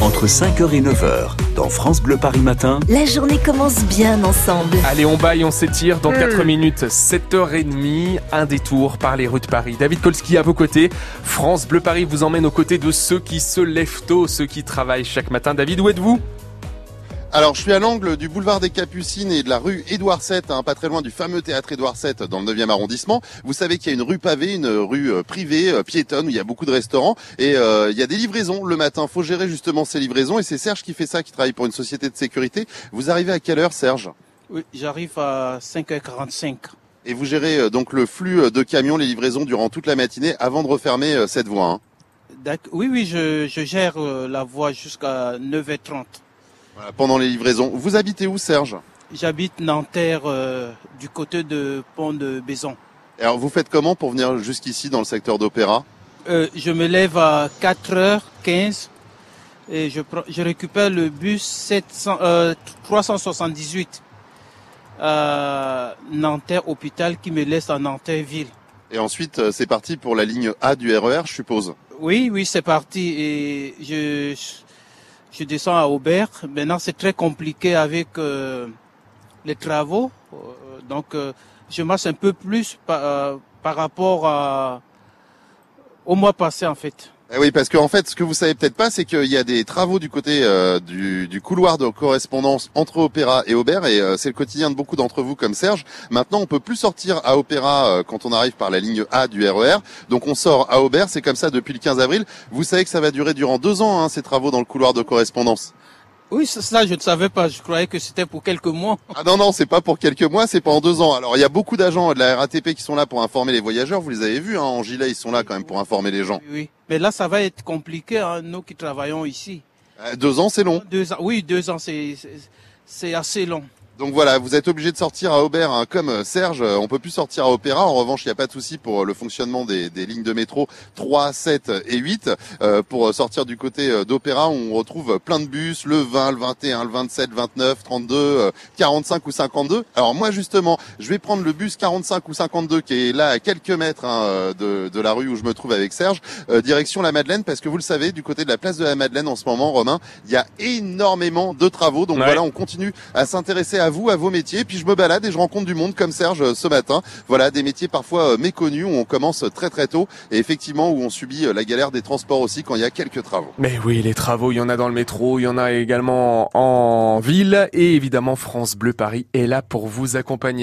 Entre 5h et 9h, dans France Bleu Paris Matin, La journée commence bien ensemble. Allez, on baille, on s'étire. Dans 4 minutes, 7h30, un détour par les rues de Paris. David Kolski à vos côtés. France Bleu Paris vous emmène aux côtés de ceux qui se lèvent tôt, ceux qui travaillent chaque matin. David, où êtes-vous? Alors, je suis à l'angle du boulevard des Capucines et de la rue Édouard VII, hein, pas très loin du fameux théâtre Édouard VII dans le 9e arrondissement. Vous savez qu'il y a une rue pavée, une rue euh, privée, euh, piétonne, où il y a beaucoup de restaurants et euh, il y a des livraisons le matin. Faut gérer justement ces livraisons et c'est Serge qui fait ça, qui travaille pour une société de sécurité. Vous arrivez à quelle heure, Serge? Oui, j'arrive à 5h45. Et vous gérez donc le flux de camions, les livraisons durant toute la matinée avant de refermer cette voie. hein? Oui, oui, je, je gère la voie jusqu'à 9h30. Voilà, pendant les livraisons. Vous habitez où, Serge J'habite Nanterre euh, du côté de Pont de Bézon. Alors, vous faites comment pour venir jusqu'ici dans le secteur d'Opéra Euh, je me lève à 4h15 et je, je récupère le bus 700, euh, 378 à Nanterre Hôpital qui me laisse à Nanterre Ville. Et ensuite, euh, c'est parti pour la ligne A du RER, je suppose. Oui, oui, c'est parti. Et je, je descends à Aubert. Maintenant, c'est très compliqué avec euh, les travaux. Euh, donc, euh, je marche un peu plus par, par rapport au mois passé, en fait. Eh oui, parce que en fait, ce que vous savez peut-être pas, c'est qu'il y a des travaux du côté euh, du, couloir de correspondance entre Opéra et Aubert, et euh, c'est le quotidien de beaucoup d'entre vous comme Serge. Maintenant, on peut plus sortir à Opéra euh, quand on arrive par la ligne A du RER, donc on sort à Aubert. C'est comme ça depuis le 15 avril. Vous savez que ça va durer durant deux ans hein, ces travaux dans le couloir de correspondance. Oui, ça, je ne savais pas. Je croyais que c'était pour quelques mois. Ah non non, c'est pas pour quelques mois, c'est pendant deux ans. Alors il y a beaucoup d'agents de la RATP qui sont là pour informer les voyageurs. Vous les avez vus hein, en gilet, ils sont là quand même pour informer les gens. Oui, oui. Mais là, ça va être compliqué, hein, nous qui travaillons ici. Euh, deux ans, c'est long. Deux ans, oui, deux ans, c'est assez long. Donc voilà, vous êtes obligé de sortir à Aubert hein, comme euh, Serge. euh, On peut plus sortir à Opéra. En revanche, il n'y a pas de souci pour euh, le fonctionnement des, des lignes de métro 3, 7 et 8. Euh, pour sortir du côté d'Opéra, on retrouve plein de bus, le 20, le 21, le 27, 29, 32, euh, 45 ou 52. Alors moi justement, je vais prendre le bus 45 ou 52 qui est là à quelques mètres hein, de, de la rue où je me trouve avec Serge, euh, direction la Madeleine, parce que vous le savez, du côté de la place de la Madeleine en ce moment, Romain, il y a énormément de travaux. Donc Ouais. voilà, on continue à s'intéresser à vous, à vos métiers. Puis je me balade et je rencontre du monde comme Serge euh, ce matin. Voilà, des métiers parfois euh, méconnus où on commence très très tôt et effectivement où on subit euh, la galère des transports aussi quand il y a quelques travaux. Mais oui, les travaux, il y en a dans le métro, il y en a également en ville. Et évidemment, France Bleu Paris est là pour vous accompagner.